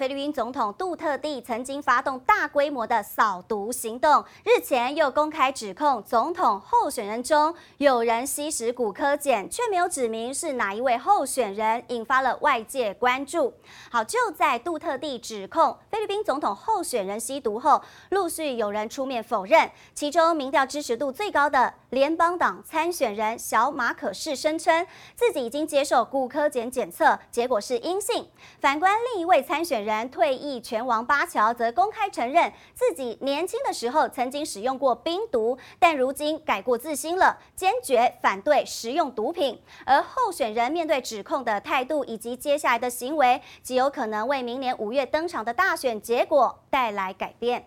菲律宾总统杜特地曾经发动大规模的扫毒行动，日前又公开指控总统候选人中有人吸食古柯碱，却没有指明是哪一位候选人，引发了外界关注。好，就在杜特地指控菲律宾总统候选人吸毒后，陆续有人出面否认。其中民调支持度最高的联邦党参选人小马可仕声称自己已经接受古柯碱检测，结果是阴性。反观另一位参选人。人退役拳王巴乔则公开承认自己年轻的时候曾经使用过冰毒，但如今改过自新了，坚决反对食用毒品。而候选人面对指控的态度以及接下来的行为，极有可能为明年五月登场的大选结果带来改变。